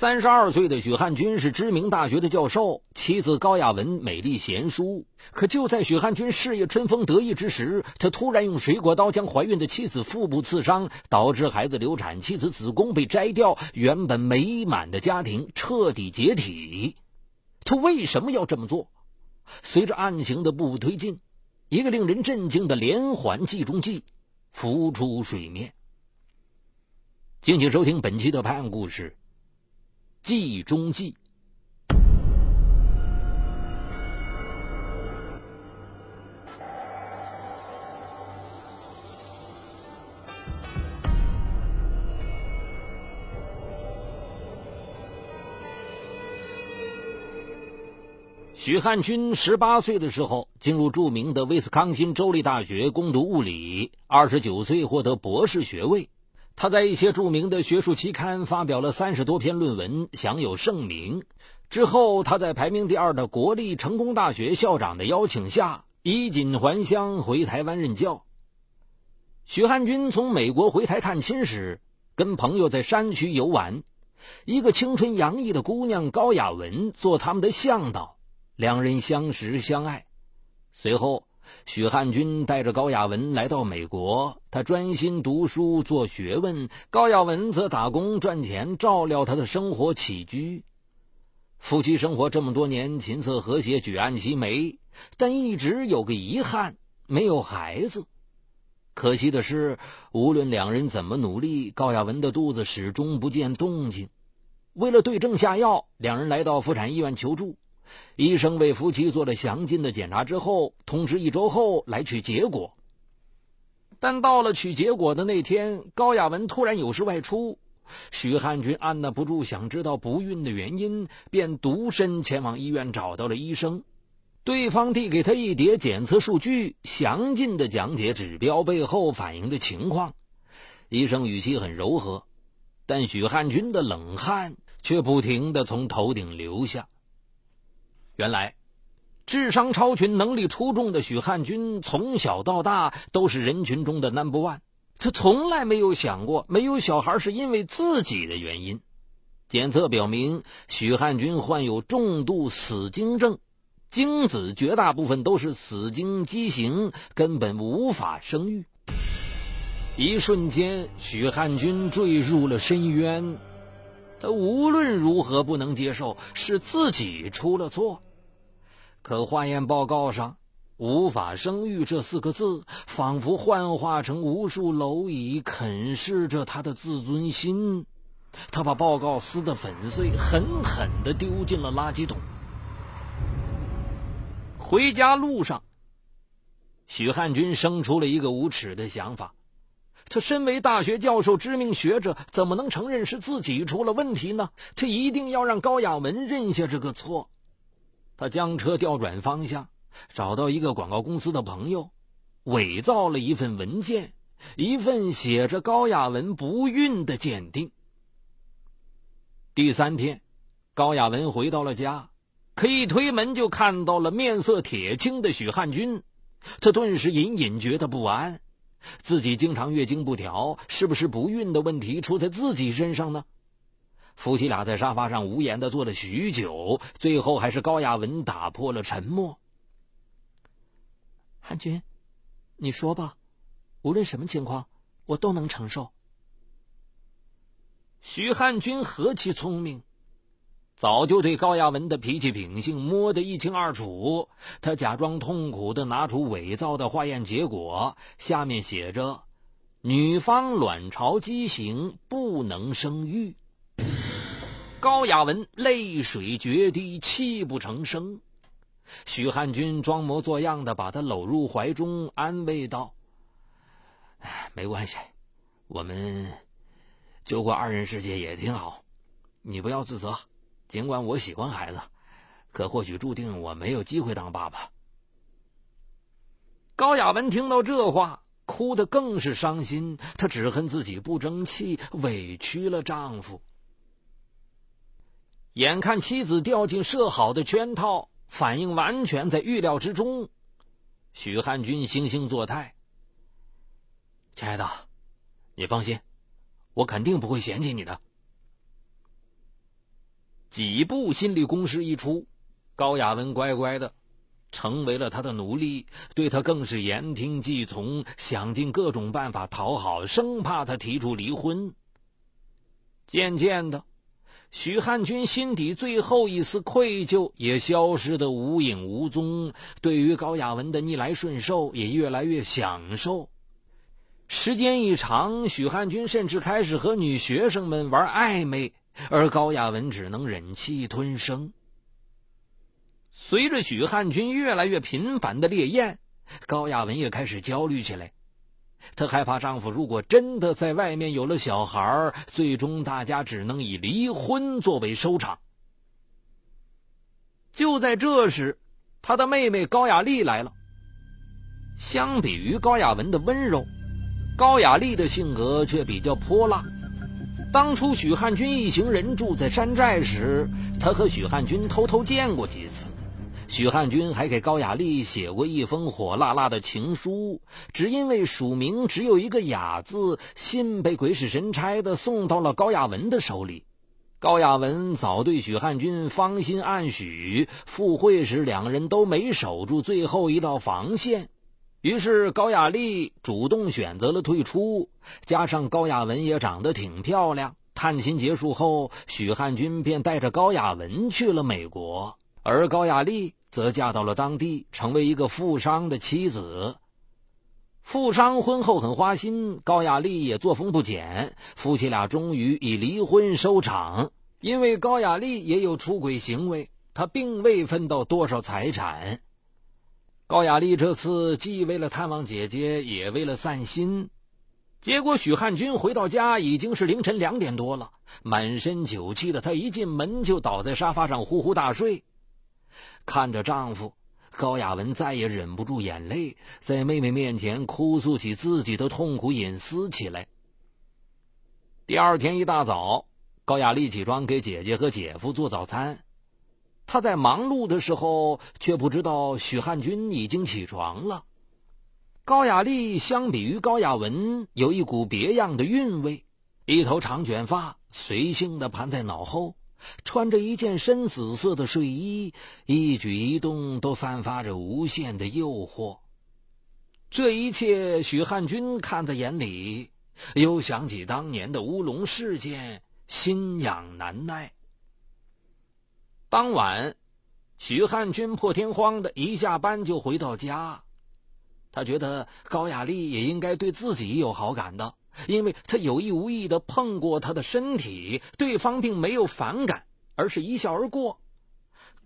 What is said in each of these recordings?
三十二岁的许汉军是知名大学的教授，妻子高雅文美丽贤淑。可就在许汉军事业春风得意之时，他突然用水果刀将怀孕的妻子腹部刺伤，导致孩子流产，妻子子宫被摘掉，原本美满的家庭彻底解体。他为什么要这么做？随着案情的步步推进，一个令人震惊的连环计中计浮出水面。敬请收听本期的拍案故事。计中计。许汉军十八岁的时候，进入著名的威斯康星州立大学攻读物理，二十九岁获得博士学位。他在一些著名的学术期刊发表了三十多篇论文，享有盛名。之后，他在排名第二的国立成功大学校长的邀请下，衣锦还乡回台湾任教。许汉军从美国回台探亲时，跟朋友在山区游玩，一个青春洋溢的姑娘高雅文做他们的向导，两人相识相爱。随后。许汉军带着高亚文来到美国，他专心读书做学问，高亚文则打工赚钱，照料他的生活起居。夫妻生活这么多年，琴瑟和谐，举案齐眉，但一直有个遗憾，没有孩子。可惜的是，无论两人怎么努力，高亚文的肚子始终不见动静。为了对症下药，两人来到妇产医院求助。医生为夫妻做了详尽的检查之后，通知一周后来取结果。但到了取结果的那天，高亚文突然有事外出，许汉军按捺不住想知道不孕的原因，便独身前往医院找到了医生。对方递给他一叠检测数据，详尽的讲解指标背后反映的情况。医生语气很柔和，但许汉军的冷汗却不停的从头顶流下。原来，智商超群、能力出众的许汉军从小到大都是人群中的 number one。他从来没有想过没有小孩是因为自己的原因。检测表明，许汉军患有重度死精症，精子绝大部分都是死精畸形，根本无法生育。一瞬间，许汉军坠入了深渊。他无论如何不能接受是自己出了错。可化验报告上“无法生育”这四个字，仿佛幻化成无数蝼蚁，啃噬着他的自尊心。他把报告撕得粉碎，狠狠地丢进了垃圾桶。回家路上，许汉军生出了一个无耻的想法：他身为大学教授、知名学者，怎么能承认是自己出了问题呢？他一定要让高雅文认下这个错。他将车调转方向，找到一个广告公司的朋友，伪造了一份文件，一份写着高雅文不孕的鉴定。第三天，高雅文回到了家，可一推门就看到了面色铁青的许汉军，他顿时隐隐觉得不安，自己经常月经不调，是不是不孕的问题出在自己身上呢？夫妻俩在沙发上无言的坐了许久，最后还是高亚文打破了沉默。汉军，你说吧，无论什么情况，我都能承受。徐汉军何其聪明，早就对高亚文的脾气秉性摸得一清二楚。他假装痛苦的拿出伪造的化验结果，下面写着：“女方卵巢畸形，不能生育。”高雅文泪水决堤，泣不成声。许汉军装模作样的把他搂入怀中，安慰道：“哎，没关系，我们就过二人世界也挺好。你不要自责，尽管我喜欢孩子，可或许注定我没有机会当爸爸。”高雅文听到这话，哭得更是伤心。她只恨自己不争气，委屈了丈夫。眼看妻子掉进设好的圈套，反应完全在预料之中。许汉军惺惺作态：“亲爱的，你放心，我肯定不会嫌弃你的。”几步心理攻势一出，高雅文乖乖的成为了他的奴隶，对他更是言听计从，想尽各种办法讨好，生怕他提出离婚。渐渐的，许汉军心底最后一丝愧疚也消失的无影无踪，对于高雅文的逆来顺受也越来越享受。时间一长，许汉军甚至开始和女学生们玩暧昧，而高雅文只能忍气吞声。随着许汉军越来越频繁的烈焰，高雅文也开始焦虑起来。她害怕丈夫如果真的在外面有了小孩，最终大家只能以离婚作为收场。就在这时，她的妹妹高雅丽来了。相比于高雅文的温柔。高雅丽的性格却比较泼辣。当初许汉军一行人住在山寨时，她和许汉军偷偷见过几次。许汉军还给高雅丽写过一封火辣辣的情书，只因为署名只有一个“雅”字，信被鬼使神差的送到了高雅文的手里。高雅文早对许汉军芳心暗许，赴会时两人都没守住最后一道防线。于是高雅丽主动选择了退出，加上高雅文也长得挺漂亮。探亲结束后，许汉军便带着高雅文去了美国，而高雅丽则嫁到了当地，成为一个富商的妻子。富商婚后很花心，高雅丽也作风不减，夫妻俩终于以离婚收场。因为高雅丽也有出轨行为，她并未分到多少财产。高雅丽这次既为了探望姐姐，也为了散心。结果许汉军回到家已经是凌晨两点多了，满身酒气的他一进门就倒在沙发上呼呼大睡。看着丈夫，高雅文再也忍不住眼泪，在妹妹面前哭诉起自己的痛苦隐私起来。第二天一大早，高雅丽起床给姐姐和姐夫做早餐。他在忙碌的时候，却不知道许汉军已经起床了。高雅丽相比于高雅文，有一股别样的韵味。一头长卷发随性的盘在脑后，穿着一件深紫色的睡衣，一举一动都散发着无限的诱惑。这一切，许汉军看在眼里，又想起当年的乌龙事件，心痒难耐。当晚，许汉军破天荒的一下班就回到家。他觉得高雅丽也应该对自己有好感的，因为他有意无意的碰过她的身体，对方并没有反感，而是一笑而过。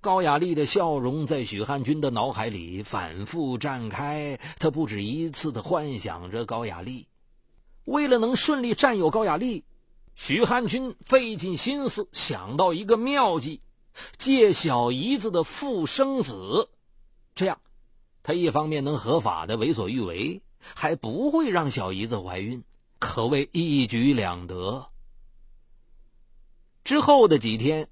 高雅丽的笑容在许汉军的脑海里反复绽开，他不止一次的幻想着高雅丽。为了能顺利占有高雅丽，许汉军费尽心思想到一个妙计。借小姨子的附生子，这样，他一方面能合法的为所欲为，还不会让小姨子怀孕，可谓一举两得。之后的几天，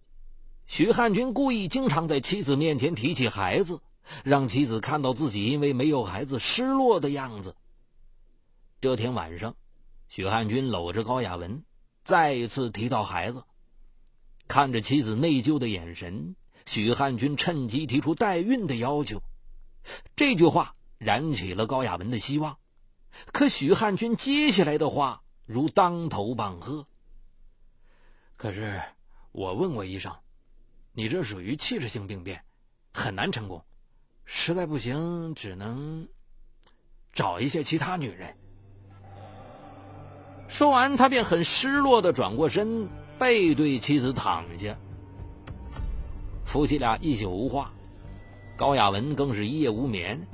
许汉军故意经常在妻子面前提起孩子，让妻子看到自己因为没有孩子失落的样子。这天晚上，许汉军搂着高雅文，再一次提到孩子。看着妻子内疚的眼神，许汉军趁机提出代孕的要求。这句话燃起了高雅文的希望，可许汉军接下来的话如当头棒喝。可是我问过医生，你这属于器质性病变，很难成功。实在不行，只能找一些其他女人。说完，他便很失落的转过身。背对妻子躺下，夫妻俩一宿无话，高雅文更是一夜无眠。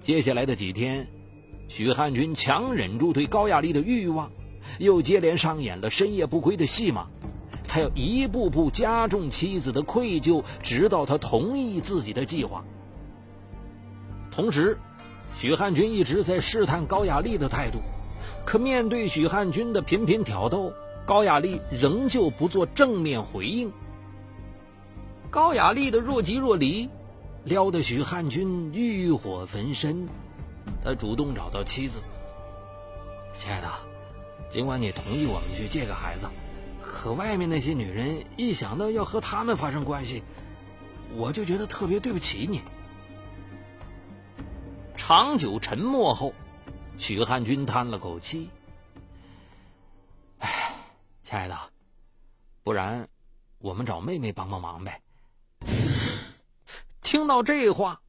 接下来的几天，许汉军强忍住对高雅丽的欲望，又接连上演了深夜不归的戏码。他要一步步加重妻子的愧疚，直到他同意自己的计划。同时，许汉军一直在试探高雅丽的态度，可面对许汉军的频频挑逗。高雅丽仍旧不做正面回应。高雅丽的若即若离，撩得许汉军欲火焚身。他主动找到妻子：“亲爱的，尽管你同意我们去借个孩子，可外面那些女人一想到要和他们发生关系，我就觉得特别对不起你。长久沉默后，许汉军叹了口气：“哎，亲爱的，不然我们找妹妹帮帮忙呗。”听到这话，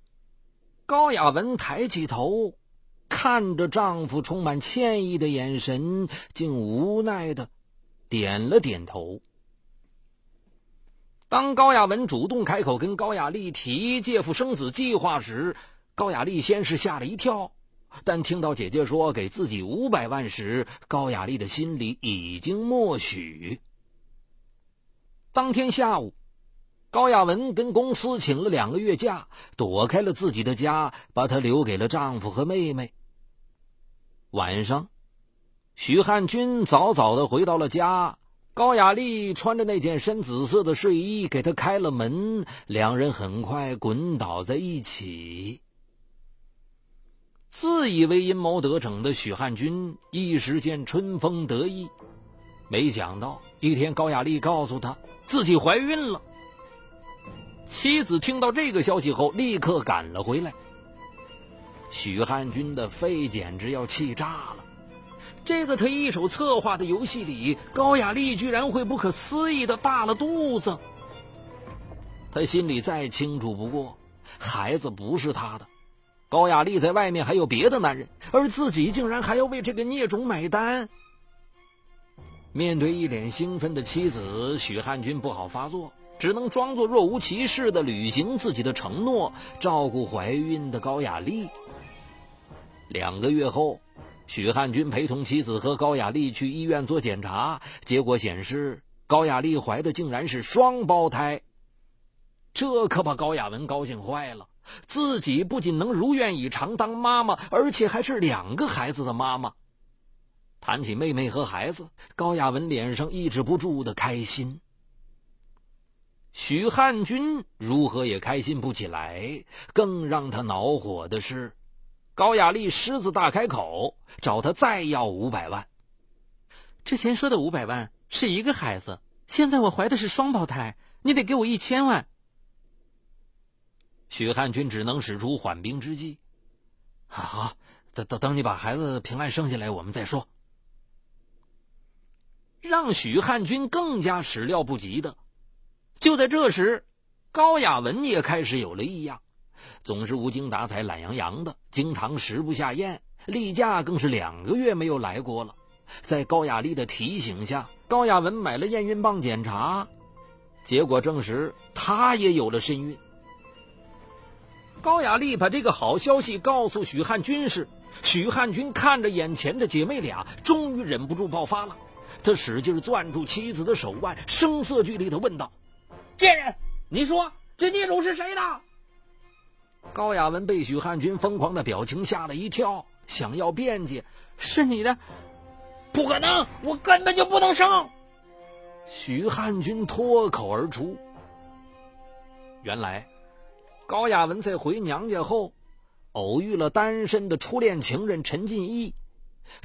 高雅文抬起头，看着丈夫充满歉意的眼神，竟无奈的点了点头。当高雅文主动开口跟高雅丽提借腹生子计划时，高雅丽先是吓了一跳，但听到姐姐说给自己五百万时，高雅丽的心里已经默许。当天下午，高雅文跟公司请了两个月假，躲开了自己的家，把她留给了丈夫和妹妹。晚上，许汉军早早的回到了家，高雅丽穿着那件深紫色的睡衣给他开了门，两人很快滚倒在一起。自以为阴谋得逞的许汉军一时间春风得意，没想到一天高雅丽告诉他自己怀孕了。妻子听到这个消息后，立刻赶了回来。许汉军的肺简直要气炸了，这个他一手策划的游戏里，高雅丽居然会不可思议的大了肚子。他心里再清楚不过，孩子不是他的。高雅丽在外面还有别的男人，而自己竟然还要为这个孽种买单。面对一脸兴奋的妻子，许汉军不好发作，只能装作若无其事的履行自己的承诺，照顾怀孕的高雅丽。两个月后，许汉军陪同妻子和高雅丽去医院做检查，结果显示高雅丽怀的竟然是双胞胎。这可把高雅文高兴坏了。自己不仅能如愿以偿当妈妈，而且还是两个孩子的妈妈。谈起妹妹和孩子，高雅文脸上抑制不住的开心。许汉军如何也开心不起来。更让他恼火的是，高雅丽狮子大开口，找他再要五百万。之前说的五百万是一个孩子，现在我怀的是双胞胎，你得给我一千万。许汉军只能使出缓兵之计。好，等等等，你把孩子平安生下来，我们再说。让许汉军更加始料不及的，就在这时，高雅文也开始有了异样，总是无精打采、懒洋洋的，经常食不下咽，例假更是两个月没有来过了。在高雅丽的提醒下，高雅文买了验孕棒检查，结果证实她也有了身孕。高雅丽把这个好消息告诉许汉军时，许汉军看着眼前的姐妹俩，终于忍不住爆发了。他使劲攥住妻子的手腕，声色俱厉的问道：“贱人，你说这孽种是谁的？”高雅文被许汉军疯狂的表情吓了一跳，想要辩解：“是你的，不可能，我根本就不能生。”许汉军脱口而出：“原来。”高雅文在回娘家后，偶遇了单身的初恋情人陈进义。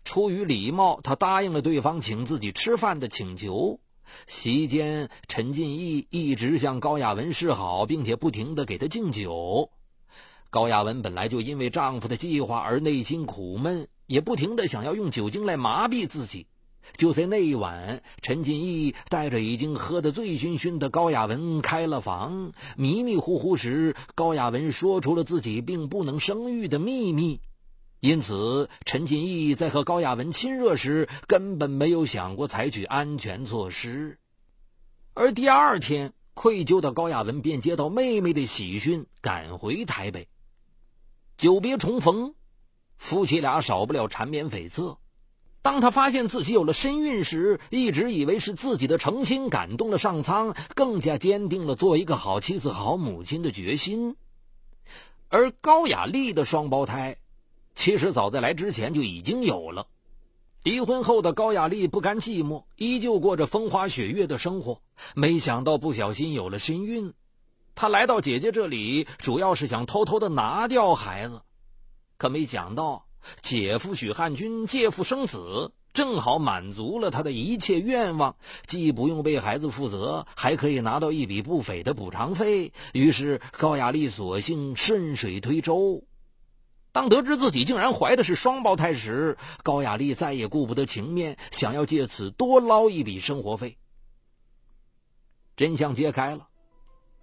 出于礼貌，他答应了对方请自己吃饭的请求。席间，陈进义一直向高雅文示好，并且不停的给他敬酒。高雅文本来就因为丈夫的计划而内心苦闷，也不停的想要用酒精来麻痹自己。就在那一晚，陈进义带着已经喝得醉醺醺的高雅文开了房。迷迷糊糊时，高雅文说出了自己并不能生育的秘密。因此，陈进义在和高雅文亲热时，根本没有想过采取安全措施。而第二天，愧疚的高雅文便接到妹妹的喜讯，赶回台北。久别重逢，夫妻俩少不了缠绵悱恻。当他发现自己有了身孕时，一直以为是自己的诚心感动了上苍，更加坚定了做一个好妻子、好母亲的决心。而高雅丽的双胞胎，其实早在来之前就已经有了。离婚后的高雅丽不甘寂寞，依旧过着风花雪月的生活。没想到不小心有了身孕，他来到姐姐这里，主要是想偷偷的拿掉孩子，可没想到。姐夫许汉军借腹生子，正好满足了他的一切愿望，既不用为孩子负责，还可以拿到一笔不菲的补偿费。于是高雅丽索性顺水推舟。当得知自己竟然怀的是双胞胎时，高雅丽再也顾不得情面，想要借此多捞一笔生活费。真相揭开了，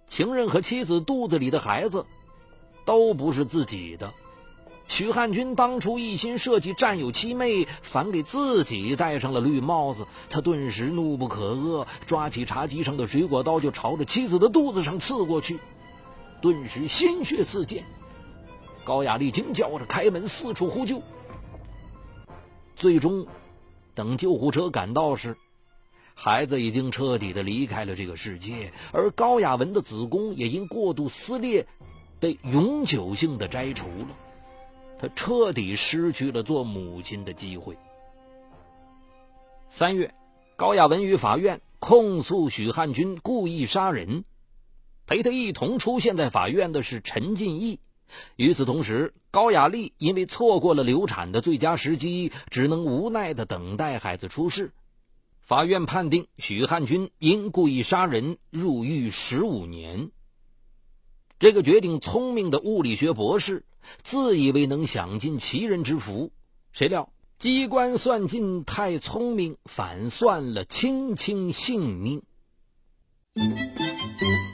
情人和妻子肚子里的孩子都不是自己的。许汉军当初一心设计占有妻妹，反给自己戴上了绿帽子。他顿时怒不可遏，抓起茶几上的水果刀就朝着妻子的肚子上刺过去，顿时鲜血四溅。高雅丽惊叫着开门四处呼救。最终，等救护车赶到时，孩子已经彻底的离开了这个世界，而高雅文的子宫也因过度撕裂，被永久性的摘除了。她彻底失去了做母亲的机会。三月，高雅文与法院控诉许汉军故意杀人，陪他一同出现在法院的是陈进义。与此同时，高雅丽因为错过了流产的最佳时机，只能无奈的等待孩子出世。法院判定许汉军因故意杀人入狱十五年。这个决定聪明的物理学博士自以为能享尽其人之福，谁料机关算尽太聪明，反算了卿卿性命。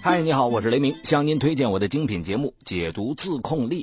嗨，你好，我是雷鸣，向您推荐我的精品节目《解读自控力》。